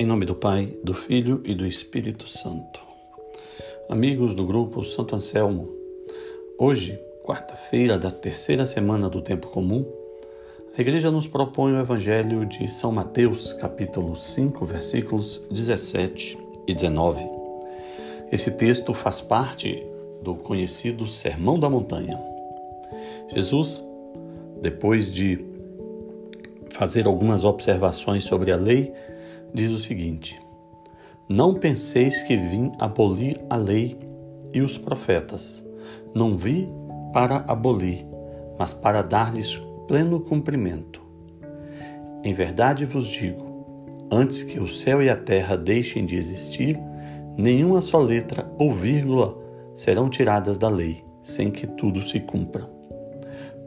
Em nome do Pai, do Filho e do Espírito Santo. Amigos do grupo Santo Anselmo, hoje, quarta-feira da terceira semana do Tempo Comum, a Igreja nos propõe o Evangelho de São Mateus, capítulo 5, versículos 17 e 19. Esse texto faz parte do conhecido Sermão da Montanha. Jesus, depois de fazer algumas observações sobre a lei, diz o seguinte: Não penseis que vim abolir a lei e os profetas. Não vi para abolir, mas para dar-lhes pleno cumprimento. Em verdade vos digo: antes que o céu e a terra deixem de existir, nenhuma só letra ou vírgula serão tiradas da lei, sem que tudo se cumpra.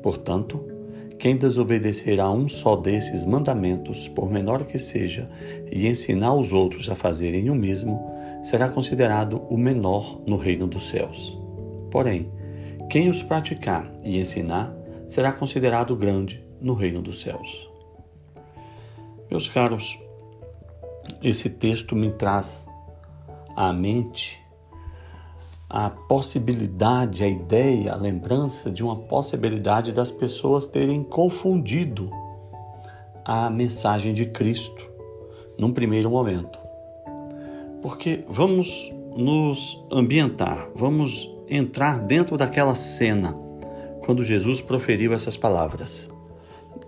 Portanto, quem desobedecer a um só desses mandamentos, por menor que seja, e ensinar os outros a fazerem o mesmo, será considerado o menor no reino dos céus. Porém, quem os praticar e ensinar será considerado grande no reino dos céus. Meus caros, esse texto me traz à mente a possibilidade, a ideia, a lembrança de uma possibilidade das pessoas terem confundido a mensagem de Cristo num primeiro momento. Porque vamos nos ambientar, vamos entrar dentro daquela cena quando Jesus proferiu essas palavras.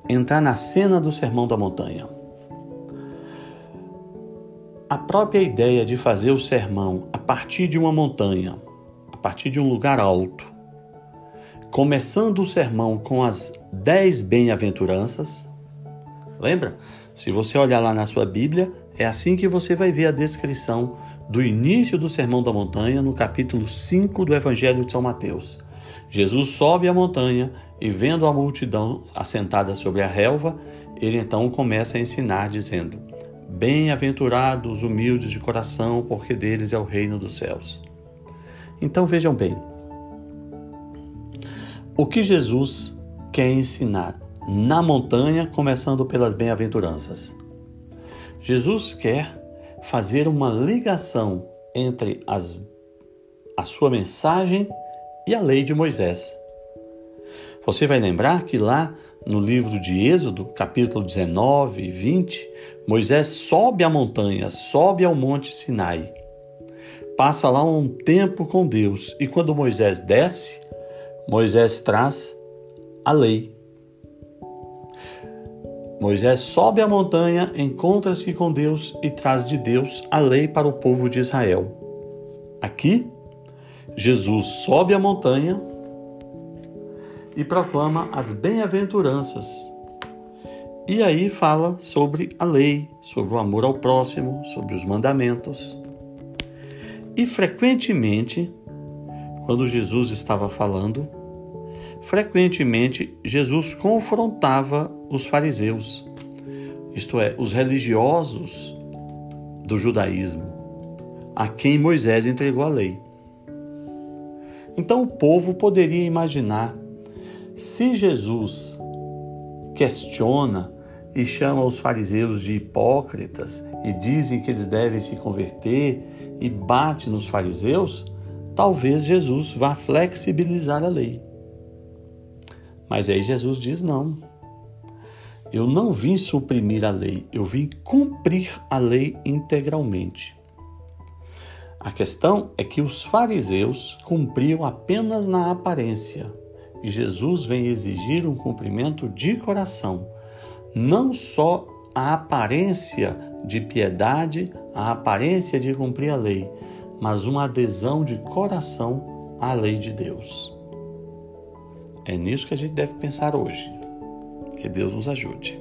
Entrar na cena do Sermão da Montanha. A própria ideia de fazer o sermão a partir de uma montanha partir de um lugar alto, começando o sermão com as dez bem-aventuranças. Lembra? Se você olhar lá na sua Bíblia, é assim que você vai ver a descrição do início do Sermão da Montanha, no capítulo 5 do Evangelho de São Mateus. Jesus sobe a montanha e, vendo a multidão assentada sobre a relva, ele então começa a ensinar, dizendo: Bem-aventurados os humildes de coração, porque deles é o reino dos céus. Então vejam bem. O que Jesus quer ensinar na montanha, começando pelas bem-aventuranças? Jesus quer fazer uma ligação entre as, a sua mensagem e a lei de Moisés. Você vai lembrar que lá no livro de Êxodo, capítulo 19 e 20, Moisés sobe a montanha, sobe ao monte Sinai passa lá um tempo com Deus. E quando Moisés desce, Moisés traz a lei. Moisés sobe a montanha, encontra-se com Deus e traz de Deus a lei para o povo de Israel. Aqui, Jesus sobe a montanha e proclama as bem-aventuranças. E aí fala sobre a lei, sobre o amor ao próximo, sobre os mandamentos. E frequentemente, quando Jesus estava falando, frequentemente Jesus confrontava os fariseus, isto é, os religiosos do judaísmo, a quem Moisés entregou a lei. Então o povo poderia imaginar se Jesus questiona e chama os fariseus de hipócritas e dizem que eles devem se converter e bate nos fariseus, talvez Jesus vá flexibilizar a lei. Mas aí Jesus diz: não. Eu não vim suprimir a lei, eu vim cumprir a lei integralmente. A questão é que os fariseus cumpriam apenas na aparência e Jesus vem exigir um cumprimento de coração, não só a aparência de piedade, a aparência de cumprir a lei, mas uma adesão de coração à lei de Deus. É nisso que a gente deve pensar hoje. Que Deus nos ajude.